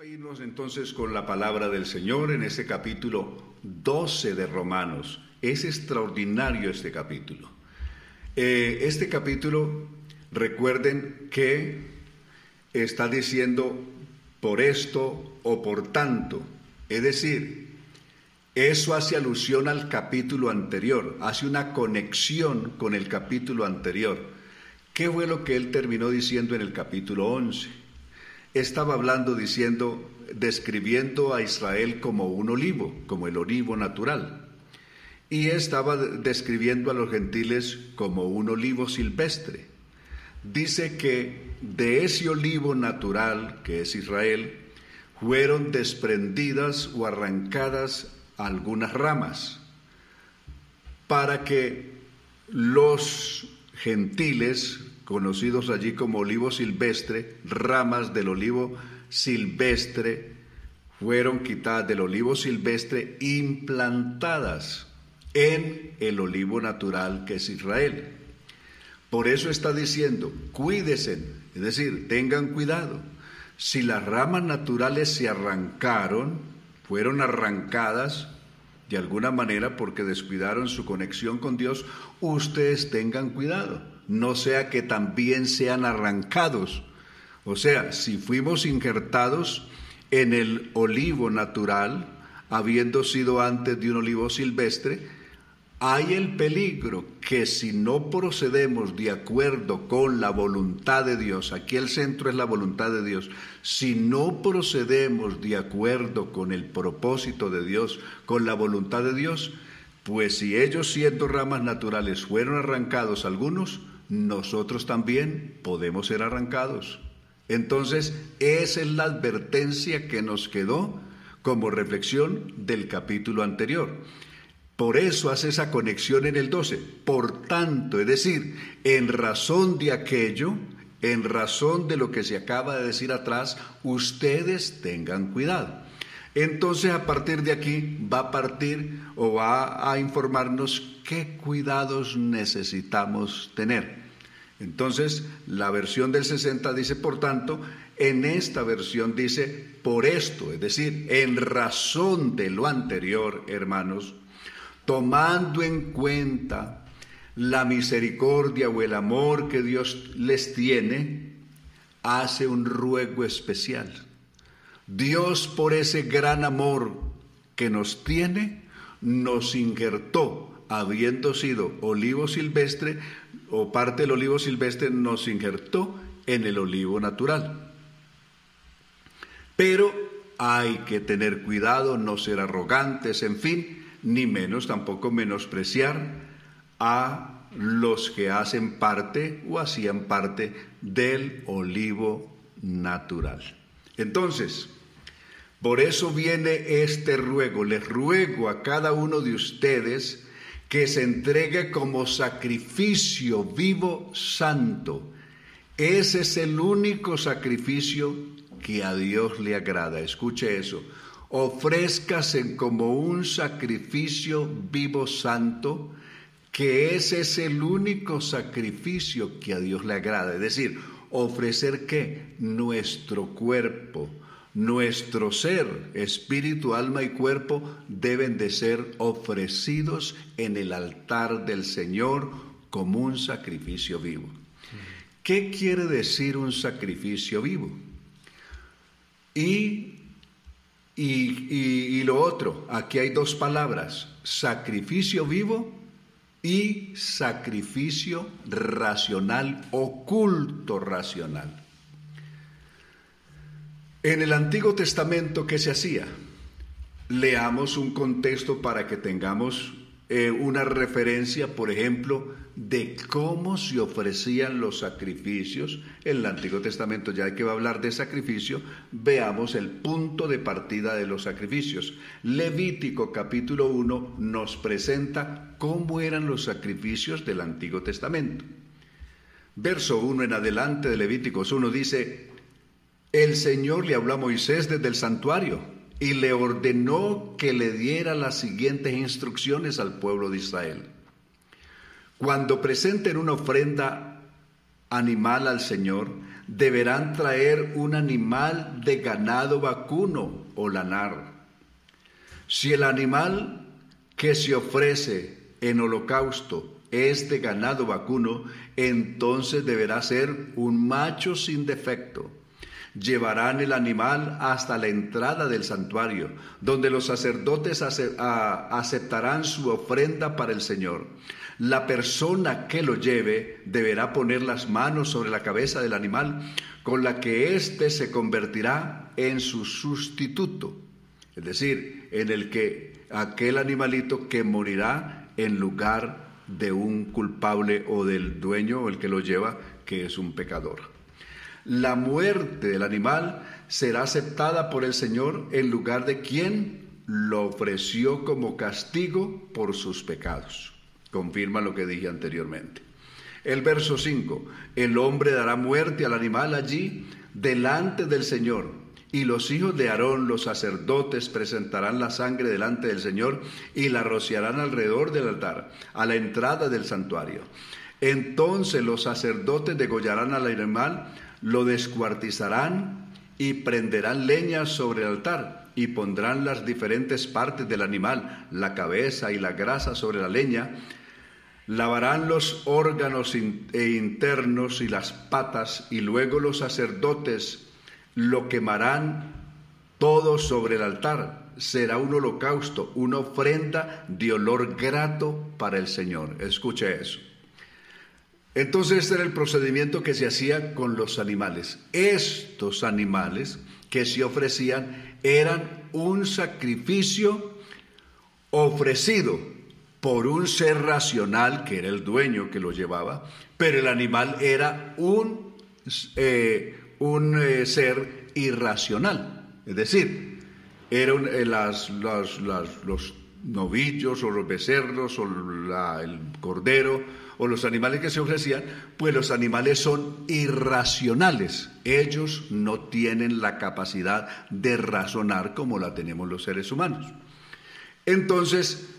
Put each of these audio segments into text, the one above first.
a irnos entonces con la palabra del Señor en este capítulo 12 de Romanos. Es extraordinario este capítulo. Eh, este capítulo, recuerden que está diciendo por esto o por tanto. Es decir, eso hace alusión al capítulo anterior, hace una conexión con el capítulo anterior. ¿Qué fue lo que él terminó diciendo en el capítulo 11? Estaba hablando diciendo, describiendo a Israel como un olivo, como el olivo natural. Y estaba describiendo a los gentiles como un olivo silvestre. Dice que de ese olivo natural, que es Israel, fueron desprendidas o arrancadas algunas ramas para que los gentiles, conocidos allí como olivo silvestre, ramas del olivo silvestre, fueron quitadas del olivo silvestre, implantadas en el olivo natural que es Israel. Por eso está diciendo, cuídense, es decir, tengan cuidado. Si las ramas naturales se arrancaron, fueron arrancadas de alguna manera porque descuidaron su conexión con Dios, ustedes tengan cuidado, no sea que también sean arrancados. O sea, si fuimos injertados en el olivo natural, habiendo sido antes de un olivo silvestre, hay el peligro que si no procedemos de acuerdo con la voluntad de Dios, aquí el centro es la voluntad de Dios, si no procedemos de acuerdo con el propósito de Dios, con la voluntad de Dios, pues si ellos siendo ramas naturales fueron arrancados algunos, nosotros también podemos ser arrancados. Entonces, esa es la advertencia que nos quedó como reflexión del capítulo anterior. Por eso hace esa conexión en el 12. Por tanto, es decir, en razón de aquello, en razón de lo que se acaba de decir atrás, ustedes tengan cuidado. Entonces a partir de aquí va a partir o va a informarnos qué cuidados necesitamos tener. Entonces la versión del 60 dice, por tanto, en esta versión dice, por esto, es decir, en razón de lo anterior, hermanos, tomando en cuenta la misericordia o el amor que Dios les tiene, hace un ruego especial. Dios por ese gran amor que nos tiene, nos injertó, habiendo sido olivo silvestre o parte del olivo silvestre, nos injertó en el olivo natural. Pero hay que tener cuidado, no ser arrogantes, en fin, ni menos tampoco menospreciar a los que hacen parte o hacían parte del olivo natural. Entonces, por eso viene este ruego. Les ruego a cada uno de ustedes que se entregue como sacrificio vivo santo. Ese es el único sacrificio que a Dios le agrada. Escuche eso ofrézcase como un sacrificio vivo santo, que ese es el único sacrificio que a Dios le agrada. Es decir, ofrecer qué? Nuestro cuerpo, nuestro ser, espíritu, alma y cuerpo deben de ser ofrecidos en el altar del Señor como un sacrificio vivo. ¿Qué quiere decir un sacrificio vivo? Y y, lo otro, aquí hay dos palabras, sacrificio vivo y sacrificio racional, oculto racional. En el Antiguo Testamento, ¿qué se hacía? Leamos un contexto para que tengamos eh, una referencia, por ejemplo, de cómo se ofrecían los sacrificios. En el Antiguo Testamento, ya que va a hablar de sacrificio, veamos el punto de partida de los sacrificios. Levítico capítulo 1 nos presenta cómo eran los sacrificios del Antiguo Testamento. Verso 1 en adelante de Levíticos 1 dice, el Señor le habló a Moisés desde el santuario y le ordenó que le diera las siguientes instrucciones al pueblo de Israel. Cuando presenten una ofrenda animal al Señor, deberán traer un animal de ganado vacuno o lanar. Si el animal que se ofrece en holocausto es de ganado vacuno, entonces deberá ser un macho sin defecto. Llevarán el animal hasta la entrada del santuario, donde los sacerdotes aceptarán su ofrenda para el Señor. La persona que lo lleve deberá poner las manos sobre la cabeza del animal, con la que éste se convertirá en su sustituto, es decir, en el que aquel animalito que morirá en lugar de un culpable o del dueño o el que lo lleva, que es un pecador. La muerte del animal será aceptada por el Señor en lugar de quien lo ofreció como castigo por sus pecados. Confirma lo que dije anteriormente. El verso 5, el hombre dará muerte al animal allí delante del Señor y los hijos de Aarón, los sacerdotes, presentarán la sangre delante del Señor y la rociarán alrededor del altar, a la entrada del santuario. Entonces los sacerdotes degollarán al animal, lo descuartizarán y prenderán leña sobre el altar y pondrán las diferentes partes del animal, la cabeza y la grasa sobre la leña. Lavarán los órganos e internos y las patas y luego los sacerdotes lo quemarán todo sobre el altar. Será un holocausto, una ofrenda de olor grato para el Señor. Escuche eso. Entonces este era el procedimiento que se hacía con los animales. Estos animales que se ofrecían eran un sacrificio ofrecido por un ser racional, que era el dueño que lo llevaba, pero el animal era un eh, un eh, ser irracional. Es decir, eran eh, las, los novillos o los becerros o el cordero o los animales que se ofrecían, pues los animales son irracionales. Ellos no tienen la capacidad de razonar como la tenemos los seres humanos. Entonces,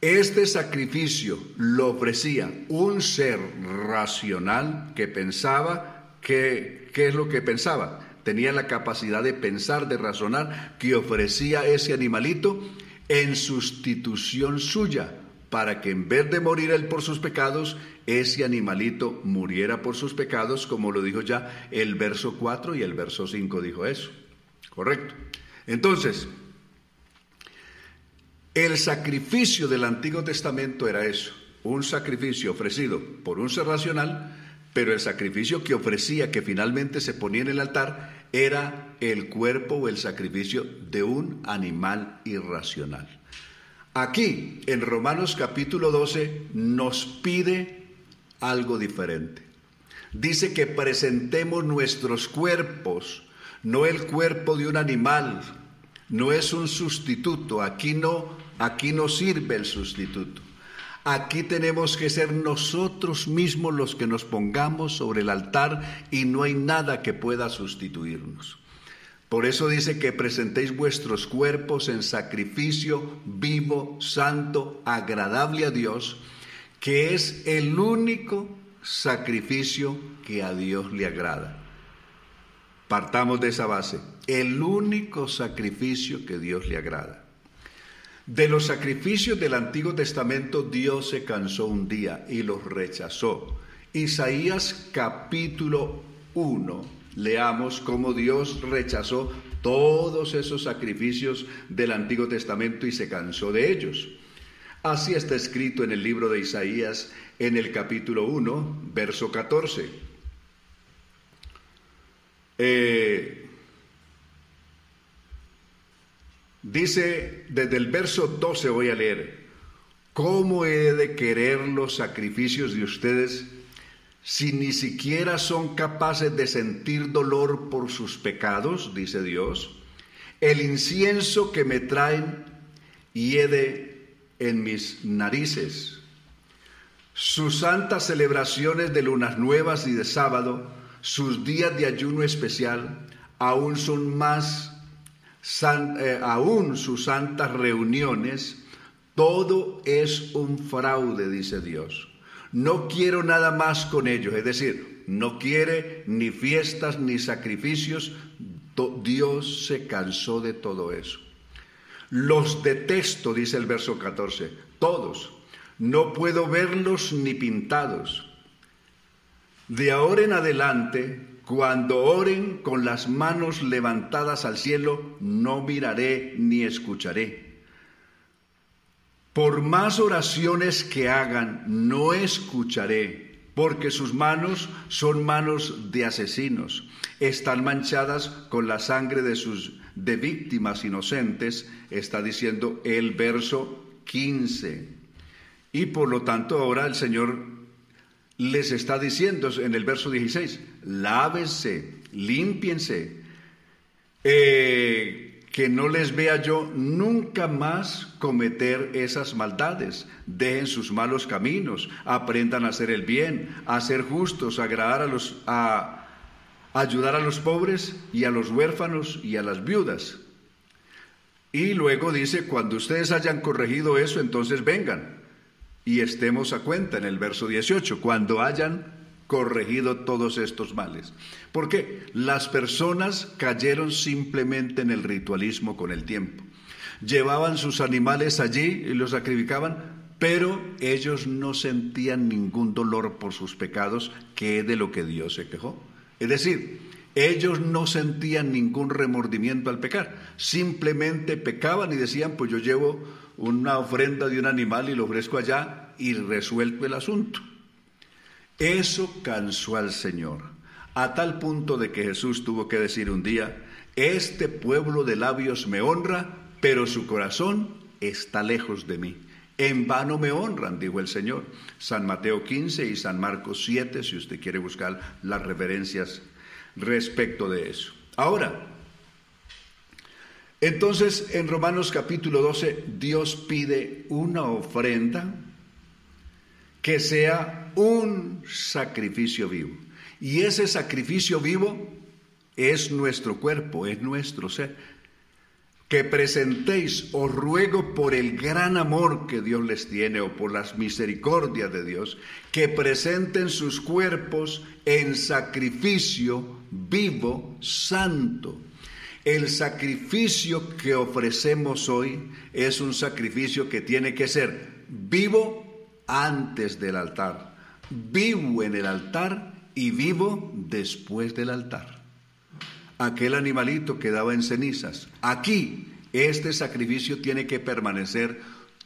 este sacrificio lo ofrecía un ser racional que pensaba ¿Qué, es lo que pensaba? Tenía la capacidad de pensar, de razonar, que ofrecía ese animalito en sustitución suya, para que en vez de morir él por sus pecados, ese animalito muriera por sus pecados, como lo dijo ya el verso 4 y el verso 5 dijo eso. Correcto. Entonces, el sacrificio del Antiguo Testamento era eso, un sacrificio ofrecido por un ser racional pero el sacrificio que ofrecía, que finalmente se ponía en el altar, era el cuerpo o el sacrificio de un animal irracional. Aquí, en Romanos capítulo 12, nos pide algo diferente. Dice que presentemos nuestros cuerpos, no el cuerpo de un animal, no es un sustituto, aquí no, aquí no sirve el sustituto. Aquí tenemos que ser nosotros mismos los que nos pongamos sobre el altar y no hay nada que pueda sustituirnos. Por eso dice que presentéis vuestros cuerpos en sacrificio vivo, santo, agradable a Dios, que es el único sacrificio que a Dios le agrada. Partamos de esa base, el único sacrificio que Dios le agrada. De los sacrificios del Antiguo Testamento Dios se cansó un día y los rechazó. Isaías capítulo 1, leamos cómo Dios rechazó todos esos sacrificios del Antiguo Testamento y se cansó de ellos. Así está escrito en el libro de Isaías en el capítulo 1, verso 14. Eh, Dice desde el verso 12 voy a leer, ¿cómo he de querer los sacrificios de ustedes si ni siquiera son capaces de sentir dolor por sus pecados? Dice Dios. El incienso que me traen hiede en mis narices. Sus santas celebraciones de lunas nuevas y de sábado, sus días de ayuno especial, aún son más eh, aún sus santas reuniones, todo es un fraude, dice Dios. No quiero nada más con ellos, es decir, no quiere ni fiestas ni sacrificios. Dios se cansó de todo eso. Los detesto, dice el verso 14, todos. No puedo verlos ni pintados. De ahora en adelante, cuando oren con las manos levantadas al cielo, no miraré ni escucharé. Por más oraciones que hagan, no escucharé, porque sus manos son manos de asesinos, están manchadas con la sangre de sus de víctimas inocentes, está diciendo el verso 15. Y por lo tanto ahora el Señor les está diciendo en el verso 16, lávense, límpiense, eh, que no les vea yo nunca más cometer esas maldades. Dejen sus malos caminos, aprendan a hacer el bien, a ser justos, a agradar a los, a ayudar a los pobres y a los huérfanos y a las viudas. Y luego dice, cuando ustedes hayan corregido eso, entonces vengan y estemos a cuenta en el verso 18, cuando hayan corregido todos estos males. Porque las personas cayeron simplemente en el ritualismo con el tiempo. Llevaban sus animales allí y los sacrificaban, pero ellos no sentían ningún dolor por sus pecados, que de lo que Dios se quejó. Es decir, ellos no sentían ningún remordimiento al pecar, simplemente pecaban y decían, pues yo llevo una ofrenda de un animal y lo ofrezco allá y resuelto el asunto. Eso cansó al Señor, a tal punto de que Jesús tuvo que decir un día, este pueblo de labios me honra, pero su corazón está lejos de mí. En vano me honran, dijo el Señor. San Mateo 15 y San Marcos 7, si usted quiere buscar las referencias respecto de eso. Ahora, entonces en Romanos capítulo 12, Dios pide una ofrenda que sea un sacrificio vivo. Y ese sacrificio vivo es nuestro cuerpo, es nuestro ser. Que presentéis, os ruego por el gran amor que Dios les tiene o por las misericordias de Dios, que presenten sus cuerpos en sacrificio vivo, santo. El sacrificio que ofrecemos hoy es un sacrificio que tiene que ser vivo antes del altar, vivo en el altar y vivo después del altar. Aquel animalito quedaba en cenizas. Aquí este sacrificio tiene que permanecer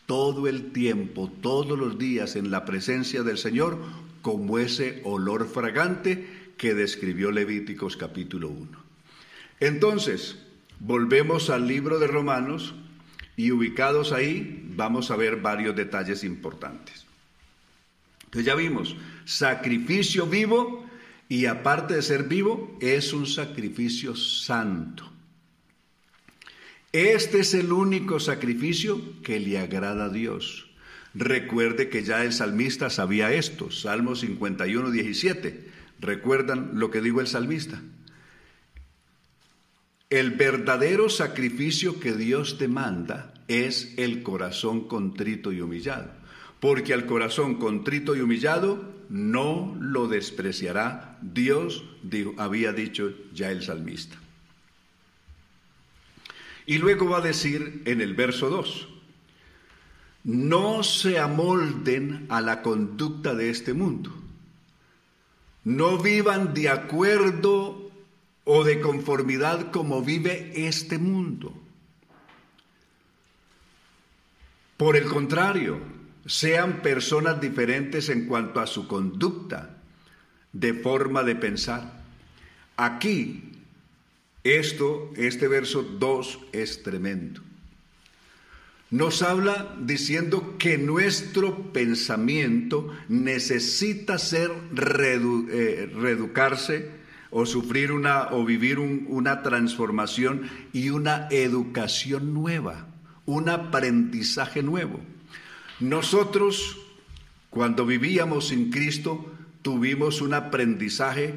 todo el tiempo, todos los días en la presencia del Señor, como ese olor fragante que describió Levíticos capítulo 1. Entonces, volvemos al libro de Romanos y ubicados ahí vamos a ver varios detalles importantes. Entonces ya vimos, sacrificio vivo y aparte de ser vivo, es un sacrificio santo. Este es el único sacrificio que le agrada a Dios. Recuerde que ya el salmista sabía esto, Salmo 51, 17. ¿Recuerdan lo que dijo el salmista? El verdadero sacrificio que Dios demanda es el corazón contrito y humillado porque al corazón contrito y humillado no lo despreciará Dios, había dicho ya el salmista. Y luego va a decir en el verso 2, no se amolden a la conducta de este mundo, no vivan de acuerdo o de conformidad como vive este mundo. Por el contrario, sean personas diferentes en cuanto a su conducta, de forma de pensar. Aquí, esto, este verso 2 es tremendo. Nos habla diciendo que nuestro pensamiento necesita ser eh, reeducarse o sufrir una o vivir una transformación y una educación nueva, un aprendizaje nuevo. Nosotros, cuando vivíamos sin Cristo, tuvimos un aprendizaje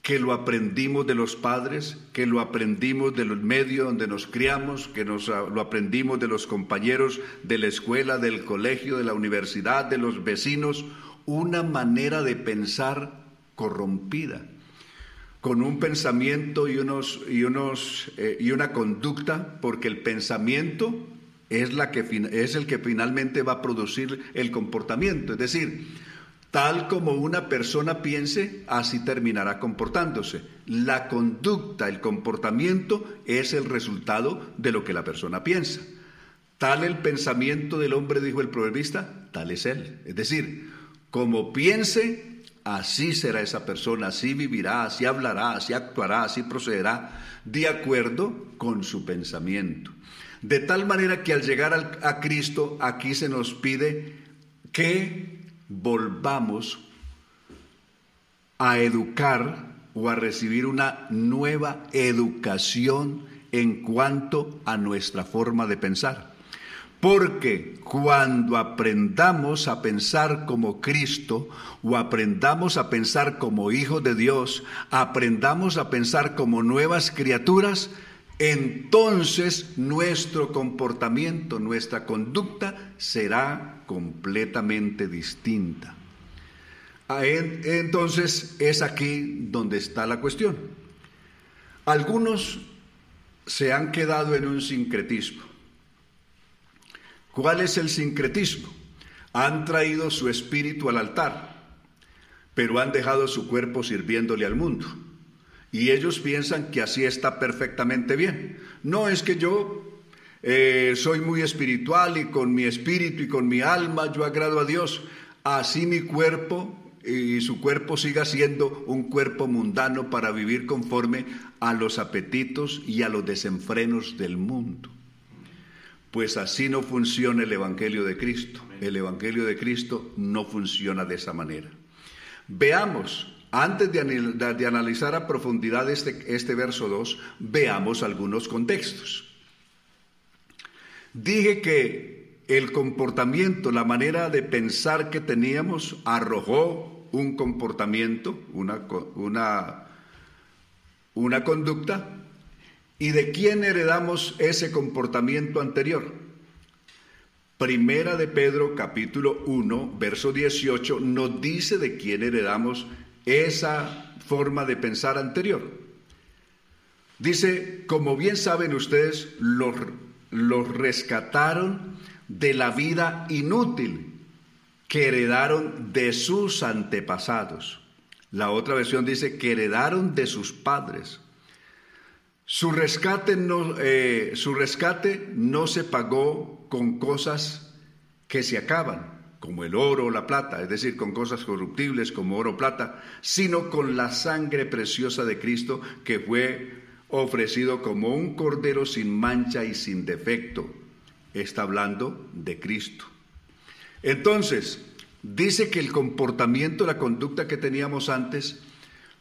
que lo aprendimos de los padres, que lo aprendimos de los medios donde nos criamos, que nos, ah, lo aprendimos de los compañeros de la escuela, del colegio, de la universidad, de los vecinos, una manera de pensar corrompida, con un pensamiento y, unos, y, unos, eh, y una conducta, porque el pensamiento es, la que, es el que finalmente va a producir el comportamiento. Es decir, tal como una persona piense, así terminará comportándose. La conducta, el comportamiento es el resultado de lo que la persona piensa. Tal el pensamiento del hombre, dijo el proverbista, tal es él. Es decir, como piense, así será esa persona, así vivirá, así hablará, así actuará, así procederá, de acuerdo con su pensamiento. De tal manera que al llegar a Cristo, aquí se nos pide que volvamos a educar o a recibir una nueva educación en cuanto a nuestra forma de pensar. Porque cuando aprendamos a pensar como Cristo o aprendamos a pensar como hijos de Dios, aprendamos a pensar como nuevas criaturas, entonces nuestro comportamiento, nuestra conducta será completamente distinta. Ah, entonces es aquí donde está la cuestión. Algunos se han quedado en un sincretismo. ¿Cuál es el sincretismo? Han traído su espíritu al altar, pero han dejado su cuerpo sirviéndole al mundo. Y ellos piensan que así está perfectamente bien. No es que yo eh, soy muy espiritual y con mi espíritu y con mi alma yo agrado a Dios. Así mi cuerpo y su cuerpo siga siendo un cuerpo mundano para vivir conforme a los apetitos y a los desenfrenos del mundo. Pues así no funciona el Evangelio de Cristo. El Evangelio de Cristo no funciona de esa manera. Veamos antes de, analizar a profundidad este, este verso 2, veamos algunos contextos. Dije que el comportamiento, la manera de pensar que teníamos, arrojó un comportamiento, una, una, una conducta, y de quién heredamos ese comportamiento anterior. Primera de Pedro capítulo 1, verso 18, nos dice de quién heredamos esa forma de pensar anterior. Dice, como bien saben ustedes, los, los rescataron de la vida inútil que heredaron de sus antepasados. La otra versión dice que heredaron de sus padres. Su rescate no, eh, su rescate no se pagó con cosas que se acaban, como el oro o la plata, es decir, con cosas corruptibles como oro o plata, sino con la sangre preciosa de Cristo que fue ofrecido como un cordero sin mancha y sin defecto. Está hablando de Cristo. Entonces, dice que el comportamiento, la conducta que teníamos antes,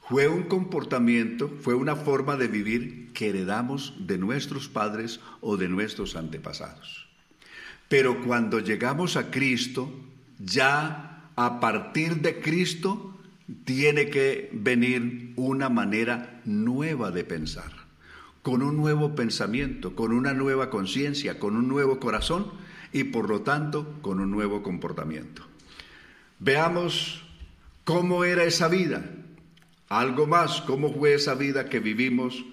fue un comportamiento, fue una forma de vivir que heredamos de nuestros padres o de nuestros antepasados. Pero cuando llegamos a Cristo, ya a partir de Cristo tiene que venir una manera nueva de pensar, con un nuevo pensamiento, con una nueva conciencia, con un nuevo corazón y por lo tanto con un nuevo comportamiento. Veamos cómo era esa vida, algo más, cómo fue esa vida que vivimos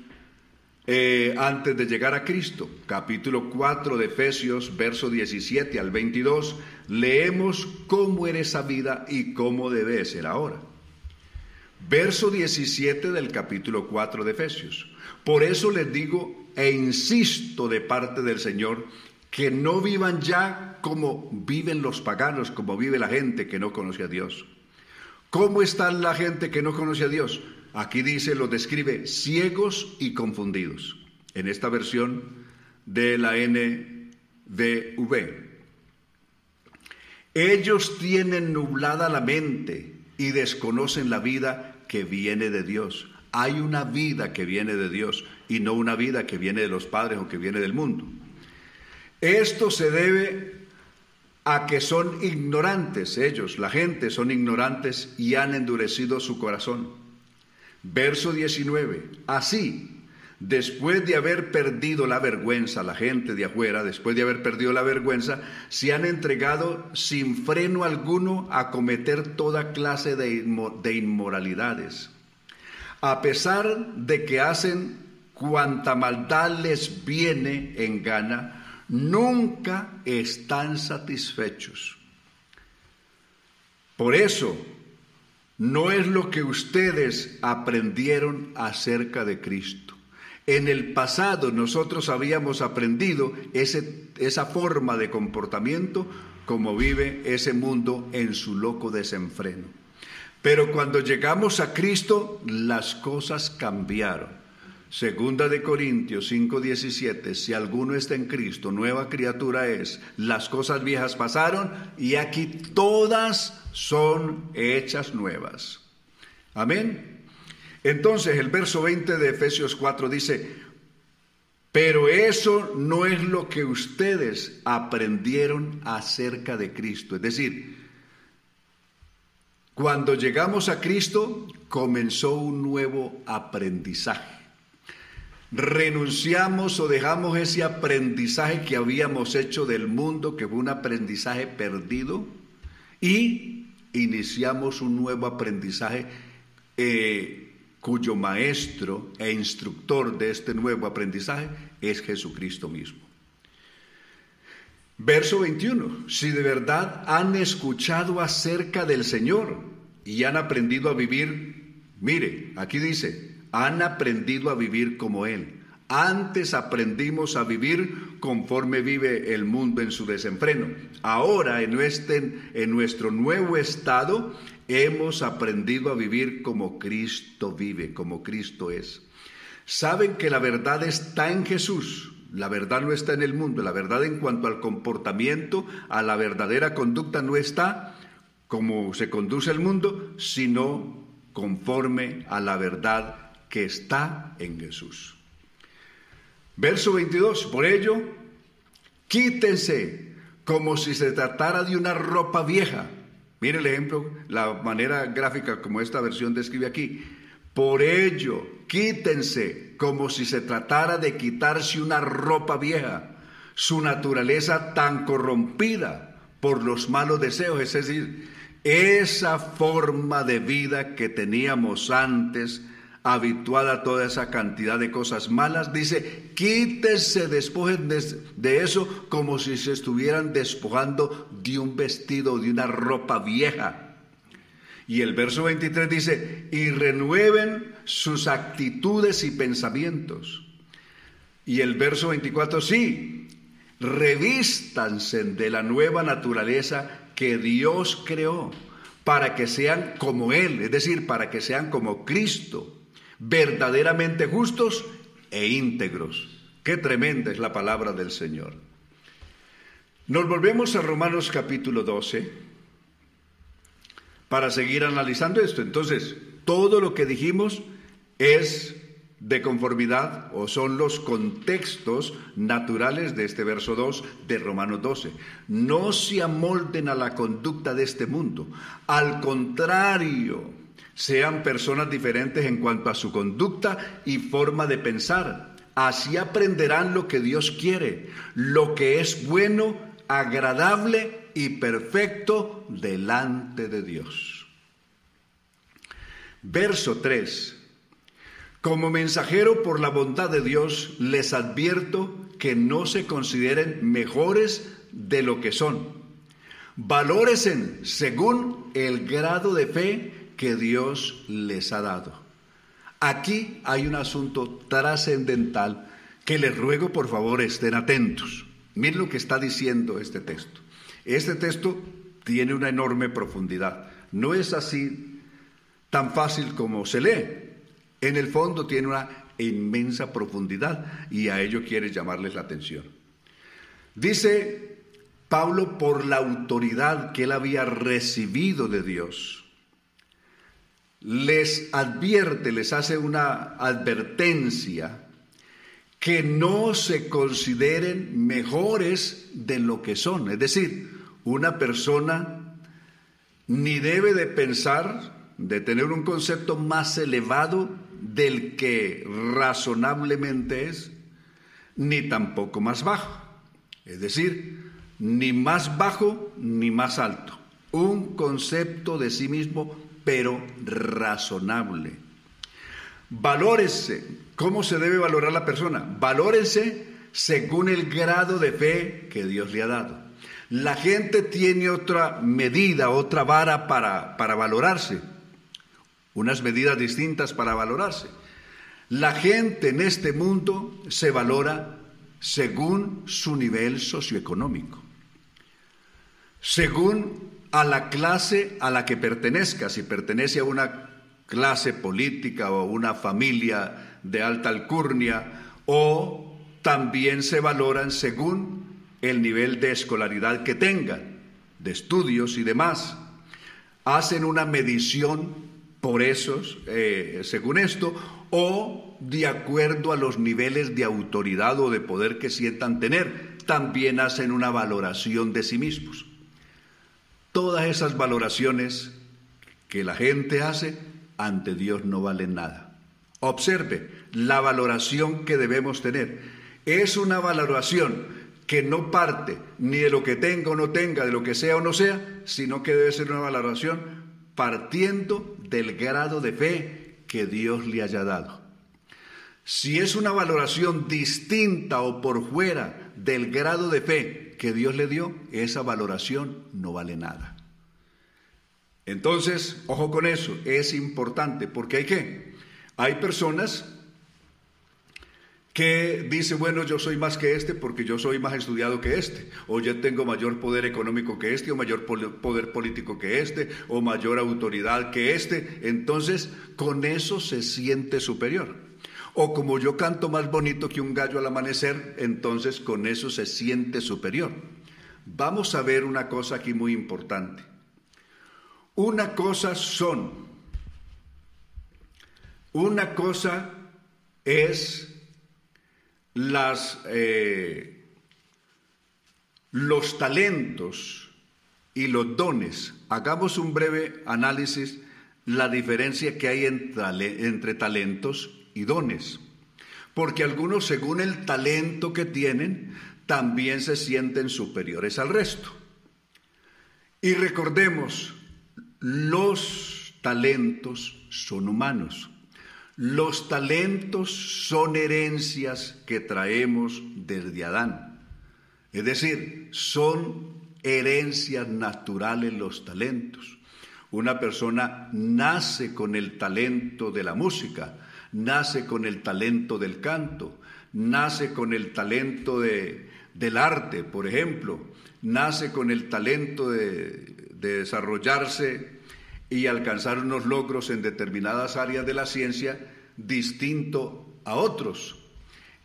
eh, antes de llegar a Cristo. Capítulo 4 de Efesios, verso 17 al 22, leemos cómo era esa vida y cómo debe ser ahora. Verso 17 del capítulo 4 de Efesios. Por eso les digo e insisto de parte del Señor que no vivan ya como viven los paganos, como vive la gente que no conoce a Dios. ¿Cómo está la gente que no conoce a Dios? Aquí dice, lo describe ciegos y confundidos. En esta versión de la NVV. Ellos tienen nublada la mente y desconocen la vida que viene de Dios. Hay una vida que viene de Dios y no una vida que viene de los padres o que viene del mundo. Esto se debe a que son ignorantes ellos, la gente son ignorantes y han endurecido su corazón. Verso 19. Así, después de haber perdido la vergüenza, la gente de afuera, después de haber perdido la vergüenza, se han entregado sin freno alguno a cometer toda clase de, inmoralidades. A pesar de que hacen cuanta maldad les viene en gana, nunca están satisfechos. Por eso, no es lo que ustedes aprendieron acerca de Cristo. En el pasado nosotros habíamos aprendido ese, esa forma de comportamiento como vive ese mundo en su loco desenfreno. Pero cuando llegamos a Cristo, las cosas cambiaron. Segunda de Corintios 5:17, si alguno está en Cristo, nueva criatura es, las cosas viejas pasaron y aquí todas son hechas nuevas. Amén. Entonces el verso 20 de Efesios 4 dice, pero eso no es lo que ustedes aprendieron acerca de Cristo. Es decir, cuando llegamos a Cristo comenzó un nuevo aprendizaje renunciamos o dejamos ese aprendizaje que habíamos hecho del mundo, que fue un aprendizaje perdido, y iniciamos un nuevo aprendizaje eh, cuyo maestro e instructor de este nuevo aprendizaje es Jesucristo mismo. Verso 21. Si de verdad han escuchado acerca del Señor y han aprendido a vivir, mire, aquí dice, han aprendido a vivir como Él. Antes aprendimos a vivir conforme vive el mundo en su desenfreno. Ahora, en, en nuestro nuevo estado, hemos aprendido a vivir como Cristo vive, como Cristo es. Saben que la verdad está en Jesús. La verdad no está en el mundo. La verdad en cuanto al comportamiento, a la verdadera conducta, no está como se conduce el mundo, sino conforme a la verdad que está en Jesús. Verso 22, por ello, quítense como si se tratara de una ropa vieja. Mire el ejemplo, la manera gráfica como esta versión describe aquí. Por ello, quítense como si se tratara de quitarse una ropa vieja, su naturaleza tan corrompida por los malos deseos, es decir, esa forma de vida que teníamos antes habituada a toda esa cantidad de cosas malas, dice, quítese, despojen de, eso como si se estuvieran despojando de un vestido, de una ropa vieja. Y el verso 23 dice, y renueven sus actitudes y pensamientos. Y el verso 24, sí, revístanse de la nueva naturaleza que Dios creó para que sean como Él, es decir, para que sean como Cristo verdaderamente justos e íntegros. Qué tremenda es la palabra del Señor. Nos volvemos a Romanos capítulo 12 para seguir analizando esto. Entonces, todo lo que dijimos es de conformidad o son los contextos naturales de este verso 2 de Romanos 12. No se amolden a la conducta de este mundo. Al contrario, sean personas diferentes en cuanto a su conducta y forma de pensar. Así aprenderán lo que Dios quiere, lo que es bueno, agradable y perfecto delante de Dios. Verso 3. Como mensajero por la bondad de Dios, les advierto que no se consideren mejores de lo que son. Valóresen según el grado de fe que Dios les ha dado. Aquí hay un asunto trascendental que les ruego por favor estén atentos. Miren lo que está diciendo este texto. Este texto tiene una enorme profundidad. No es así tan fácil como se lee. En el fondo tiene una inmensa profundidad y a ello quiere llamarles la atención. Dice Pablo por la autoridad que él había recibido de Dios les advierte, les hace una advertencia que no se consideren mejores de lo que son. Es decir, una persona ni debe de pensar, de tener un concepto más elevado del que razonablemente es, ni tampoco más bajo. Es decir, ni más bajo ni más alto. Un concepto de sí mismo, pero razonable. Valórese. ¿Cómo se debe valorar la persona? Valórese según el grado de fe que Dios le ha dado. La gente tiene otra medida, otra vara para, para valorarse, unas medidas distintas para valorarse. La gente en este mundo se valora según su nivel socioeconómico, según a la clase a la que pertenezca, si pertenece a una clase política o a una familia de alta alcurnia, o también se valoran según el nivel de escolaridad que tengan, de estudios y demás. Hacen una medición por esos, eh, según esto, o de acuerdo a los niveles de autoridad o de poder que sientan tener, también hacen una valoración de sí mismos. Todas esas valoraciones que la gente hace ante Dios no valen nada. Observe, la valoración que debemos tener es una valoración que no parte ni de lo que tenga o no tenga, de lo que sea o no sea, sino que debe ser una valoración partiendo del grado de fe que Dios le haya dado. Si es una valoración distinta o por fuera del grado de fe que Dios le dio, esa valoración no vale nada. Entonces, ojo con eso, es importante porque hay que, hay personas que dice, bueno, yo soy más que este porque yo soy más estudiado que este, o yo tengo mayor poder económico que este, o mayor poder político que este, o mayor autoridad que este, entonces con eso se siente superior. O como yo canto más bonito que un gallo al amanecer, entonces con eso se siente superior. Vamos a ver una cosa aquí muy importante. Una cosa son, una cosa es las, eh, los talentos y los dones. Hagamos un breve análisis, la diferencia que hay entre, talentos y dones. Porque algunos, según el talento que tienen, también se sienten superiores al resto. Y recordemos, los talentos son humanos. Los talentos son herencias que traemos desde Adán. Es decir, son herencias naturales los talentos. Una persona nace con el talento de la música, nace con el talento del canto, nace con el talento del arte, por ejemplo, nace con el talento de, de desarrollarse y alcanzar unos logros en determinadas áreas de la ciencia distinto a otros.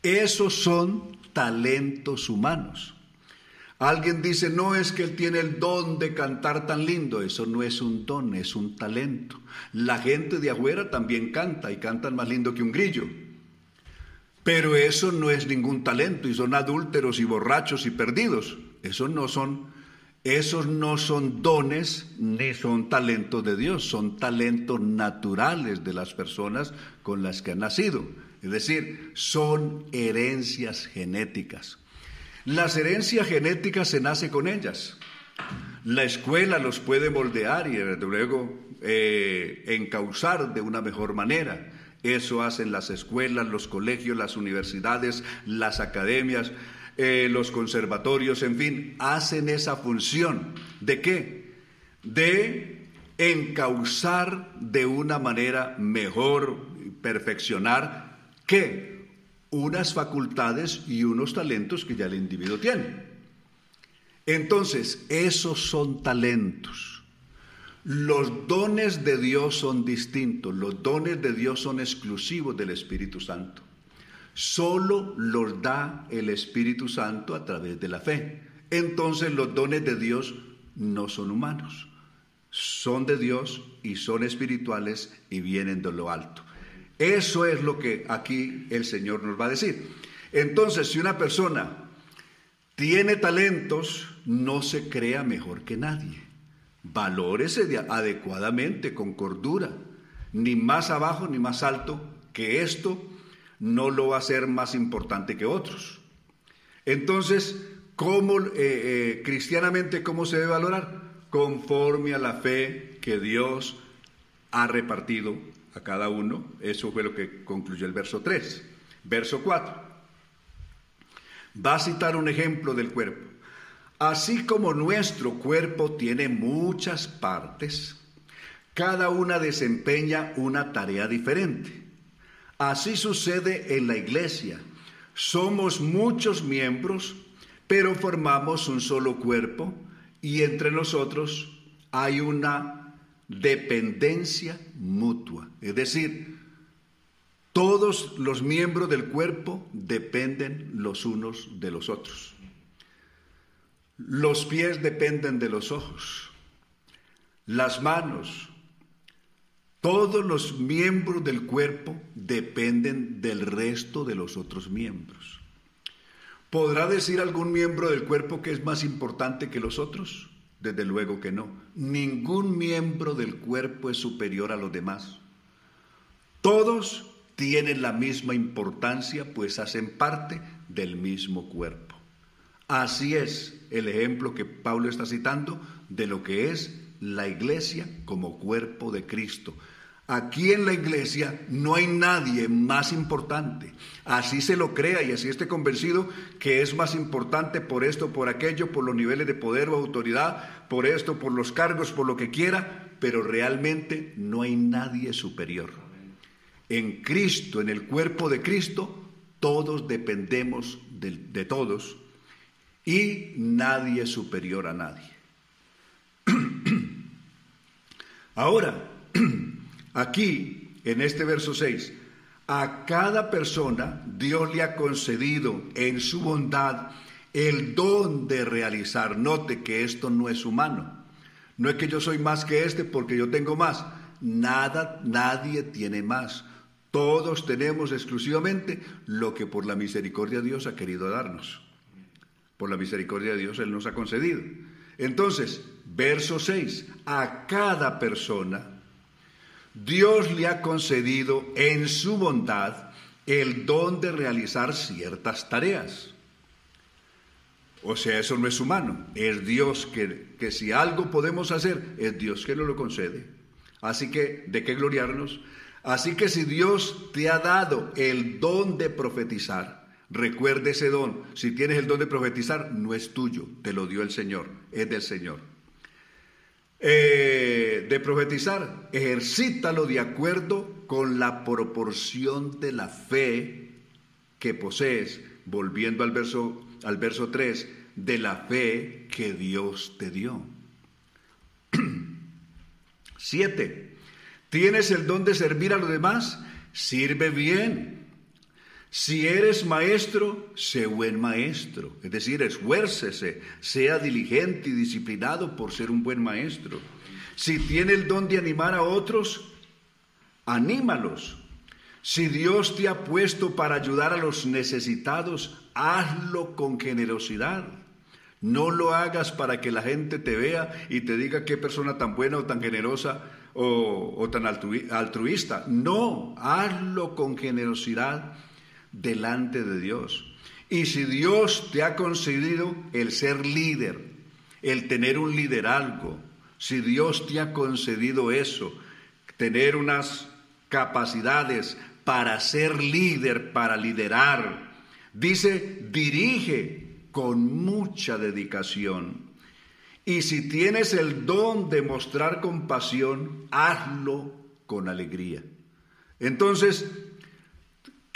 Esos son talentos humanos. Alguien dice, no es que él tiene el don de cantar tan lindo. Eso no es un don, es un talento. La gente de afuera también canta y cantan más lindo que un grillo. Pero eso no es ningún talento y son adúlteros y borrachos y perdidos. Esos no son esos no son dones ni son talentos de Dios, son talentos naturales de las personas con las que han nacido. Es decir, son herencias genéticas. Las herencias genéticas se nace con ellas. La escuela los puede moldear y luego eh, encauzar de una mejor manera. Eso hacen las escuelas, los colegios, las universidades, las academias. Eh, los conservatorios, en fin, hacen esa función. ¿De qué? De encauzar de una manera mejor, perfeccionar, ¿qué? Unas facultades y unos talentos que ya el individuo tiene. Entonces, esos son talentos. Los dones de Dios son distintos, los dones de Dios son exclusivos del Espíritu Santo. Solo los da el Espíritu Santo a través de la fe. Entonces los dones de Dios no son humanos, son de Dios y son espirituales y vienen de lo alto. Eso es lo que aquí el Señor nos va a decir. Entonces, si una persona tiene talentos, no se crea mejor que nadie. Valórese adecuadamente, con cordura, ni más abajo ni más alto que esto no lo va a hacer más importante que otros. Entonces, ¿cómo, eh, eh, cristianamente, cómo se debe valorar? Conforme a la fe que Dios ha repartido a cada uno. Eso fue lo que concluyó el verso 3. Verso 4. Va a citar un ejemplo del cuerpo. Así como nuestro cuerpo tiene muchas partes, cada una desempeña una tarea diferente. Así sucede en la iglesia. Somos muchos miembros, pero formamos un solo cuerpo y entre nosotros hay una dependencia mutua. Es decir, todos los miembros del cuerpo dependen los unos de los otros. Los pies dependen de los ojos, las manos, todos los miembros del cuerpo dependen del resto de los otros miembros. ¿Podrá decir algún miembro del cuerpo que es más importante que los otros? Desde luego que no. Ningún miembro del cuerpo es superior a los demás. Todos tienen la misma importancia, pues hacen parte del mismo cuerpo. Así es el ejemplo que Pablo está citando de lo que es la iglesia como cuerpo de Cristo. Aquí en la iglesia no hay nadie más importante. Así se lo crea y así esté convencido que es más importante por esto, por aquello, por los niveles de poder o autoridad, por esto, por los cargos, por lo que quiera, pero realmente no hay nadie superior. En Cristo, en el cuerpo de Cristo, todos dependemos de, de todos y nadie es superior a nadie. Ahora, aquí, en este verso 6, a cada persona Dios le ha concedido en su bondad el don de realizar. Note que esto no es humano. No es que yo soy más que este porque yo tengo más. Nada, nadie tiene más. Todos tenemos exclusivamente lo que por la misericordia de Dios ha querido darnos por la misericordia de Dios Él nos ha concedido. Entonces, verso 6, a cada persona Dios le ha concedido en su bondad el don de realizar ciertas tareas. O sea, eso no es humano, es Dios que, que si algo podemos hacer, es Dios que nos lo concede. Así que, ¿de qué gloriarnos? Así que si Dios te ha dado el don de profetizar, Recuerde ese don. Si tienes el don de profetizar, no es tuyo, te lo dio el Señor, es del Señor. Eh, de profetizar, ejercítalo de acuerdo con la proporción de la fe que posees, volviendo al verso, al verso 3, de la fe que Dios te dio. Siete, ¿tienes el don de servir a los demás? Sirve bien si eres maestro, sé buen maestro, es decir, esfuércese, sea diligente y disciplinado por ser un buen maestro. Si tiene el don de animar a otros, anímalos. Si Dios te ha puesto para ayudar a los necesitados, hazlo con generosidad. No lo hagas para que la gente te vea y te diga qué persona tan buena o tan generosa o, o tan altruista. No, hazlo con generosidad delante de Dios. Y si Dios te ha concedido el ser líder, el tener un liderazgo, si Dios te ha concedido eso, tener unas capacidades para ser líder, para liderar, dice, dirige con mucha dedicación. Y si tienes el don de mostrar compasión, hazlo con alegría. Entonces,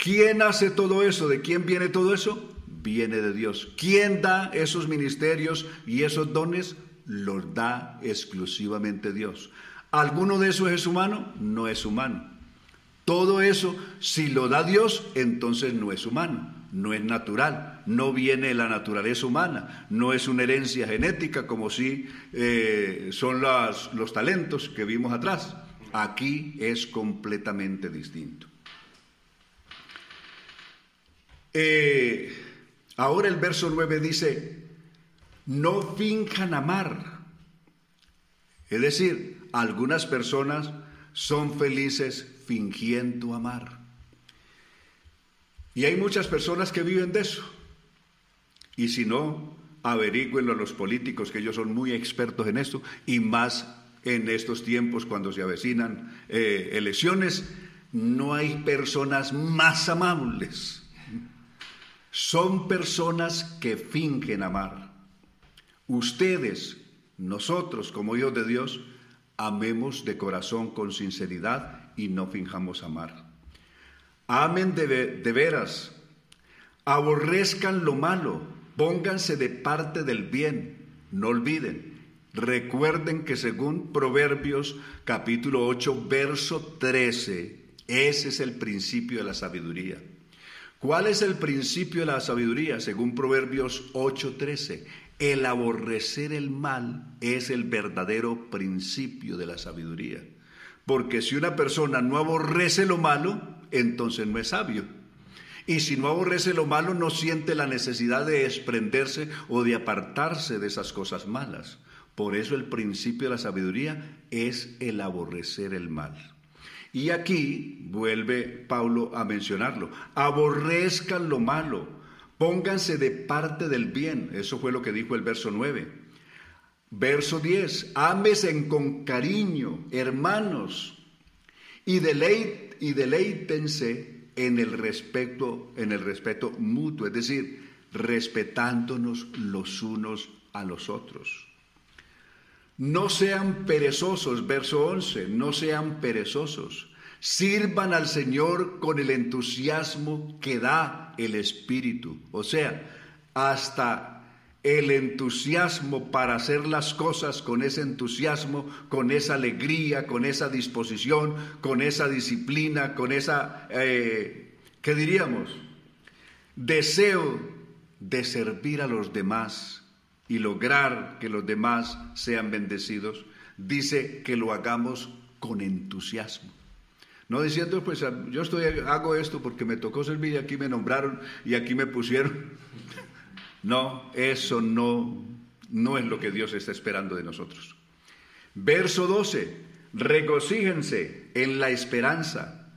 ¿Quién hace todo eso? ¿De quién viene todo eso? Viene de Dios. ¿Quién da esos ministerios y esos dones? Los da exclusivamente Dios. ¿Alguno de esos es humano? No es humano. Todo eso, si lo da Dios, entonces no es humano, no es natural, no viene de la naturaleza humana, no es una herencia genética como si eh, son los talentos que vimos atrás. Aquí es completamente distinto. Eh, ahora el verso 9 dice, no finjan amar. Es decir, algunas personas son felices fingiendo amar. Y hay muchas personas que viven de eso. Y si no, averigüenlo a los políticos, que ellos son muy expertos en esto, y más en estos tiempos cuando se avecinan eh, elecciones, no hay personas más amables. Son personas que fingen amar. Ustedes, nosotros como hijos de Dios, amemos de corazón con sinceridad y no finjamos amar. Amen de, de veras, aborrezcan lo malo, pónganse de parte del bien, no olviden. Recuerden que según Proverbios capítulo 8, verso 13, ese es el principio de la sabiduría. ¿Cuál es el principio de la sabiduría? Según Proverbios 8:13, el aborrecer el mal es el verdadero principio de la sabiduría. Porque si una persona no aborrece lo malo, entonces no es sabio. Y si no aborrece lo malo, no siente la necesidad de desprenderse o de apartarse de esas cosas malas. Por eso el principio de la sabiduría es el aborrecer el mal. Y aquí vuelve Pablo a mencionarlo. Aborrezcan lo malo, pónganse de parte del bien. Eso fue lo que dijo el verso 9. Verso 10. Ámesen con cariño, hermanos, y, deleit, y deleítense en el respeto, en el respeto mutuo, es decir, respetándonos los unos a los otros. No sean perezosos, verso 11, no sean perezosos. Sirvan al Señor con el entusiasmo que da el Espíritu. O sea, hasta el entusiasmo para hacer las cosas con ese entusiasmo, con esa alegría, con esa disposición, con esa disciplina, con esa, eh, ¿qué diríamos? Deseo de servir a los demás y lograr que los demás sean bendecidos, dice que lo hagamos con entusiasmo. No diciendo, pues yo estoy, hago esto porque me tocó servir y aquí me nombraron y aquí me pusieron. No, eso no, no es lo que Dios está esperando de nosotros. Verso 12, regocíjense en la esperanza,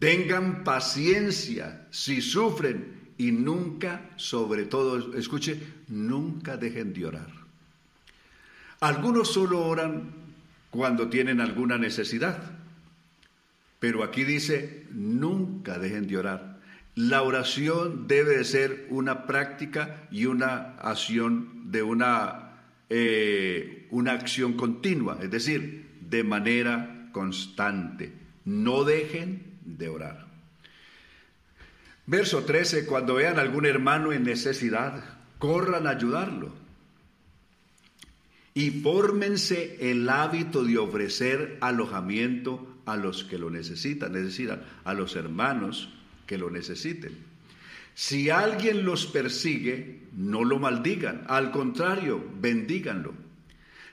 tengan paciencia si sufren y nunca, sobre todo, escuche, nunca dejen de orar. Algunos solo oran cuando tienen alguna necesidad, pero aquí dice, nunca dejen de orar. La oración debe de ser una práctica y una acción de una, eh, una acción continua, es decir, de manera constante. No dejen de orar. Verso 13, cuando vean algún hermano en necesidad, corran a ayudarlo. Y fórmense el hábito de ofrecer alojamiento a los que lo necesitan, es decir, a, los hermanos que lo necesiten. Si alguien los persigue, no lo maldigan, al contrario, bendíganlo.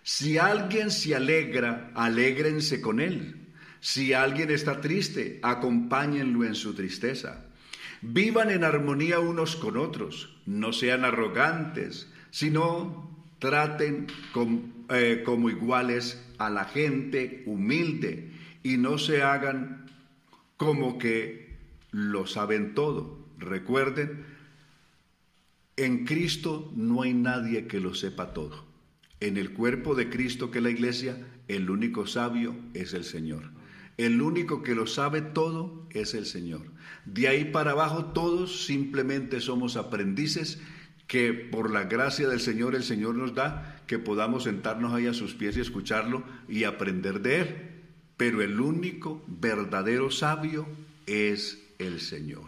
Si alguien se alegra, alégrense con él. Si alguien está triste, acompáñenlo en su tristeza. Vivan en armonía unos con otros, no sean arrogantes, sino traten eh, como iguales a la gente humilde y no se hagan como que lo saben todo. Recuerden, en Cristo no hay nadie que lo sepa todo. En el cuerpo de Cristo que es la iglesia, el único sabio es el Señor. El único que lo sabe todo es el Señor. De ahí para abajo todos simplemente somos aprendices que por la gracia del Señor el Señor nos da que podamos sentarnos ahí a sus pies y escucharlo y aprender de Él. Pero el único verdadero sabio es el Señor.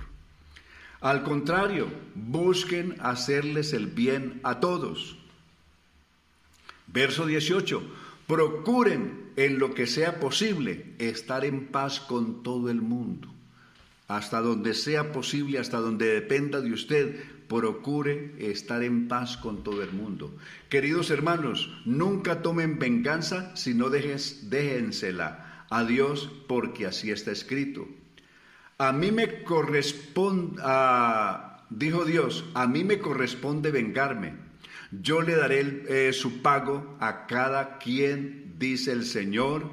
Al contrario, busquen hacerles el bien a todos. Verso 18 Procuren en lo que sea posible estar en paz con todo el mundo. Hasta donde sea posible, hasta donde dependa de usted, procure estar en paz con todo el mundo. Queridos hermanos, nunca tomen venganza, sino dejes, déjensela a Dios, porque así está escrito. A mí me corresponde, dijo Dios, a mí me corresponde vengarme yo le daré eh, su pago a cada quien, dice el Señor.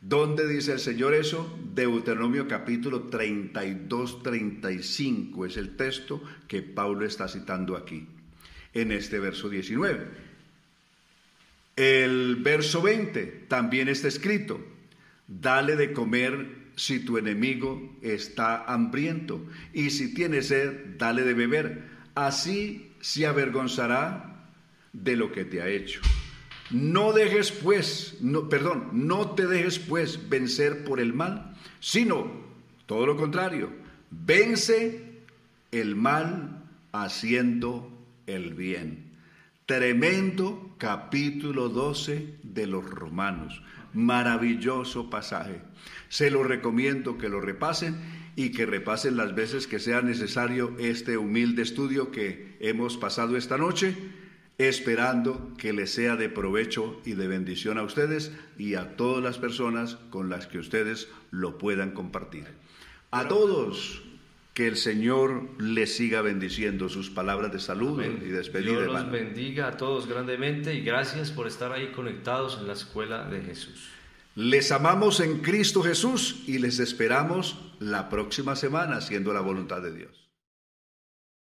¿Dónde dice el Señor eso? Deuteronomio capítulo 32, 35 es el texto que Pablo está citando aquí, en este verso 19. El verso 20 también está escrito, dale de comer si tu enemigo está hambriento, y si tiene sed, dale de beber. Así se avergonzará de lo que te ha hecho. No dejes pues, no, perdón, no te dejes pues vencer por el mal, sino todo lo contrario, vence el mal haciendo el bien. Tremendo capítulo 12 de los romanos. Maravilloso pasaje. Se lo recomiendo que lo repasen y que repasen las veces que sea necesario este humilde estudio que hemos pasado esta noche esperando que les sea de provecho y de bendición a ustedes y a todas las personas con las que ustedes lo puedan compartir. A todos que el Señor les siga bendiciendo sus palabras de salud y despedida. Dios los bendiga a todos grandemente y gracias por estar ahí conectados en la escuela de Jesús. Les amamos en Cristo Jesús y les esperamos la próxima semana haciendo la voluntad de Dios.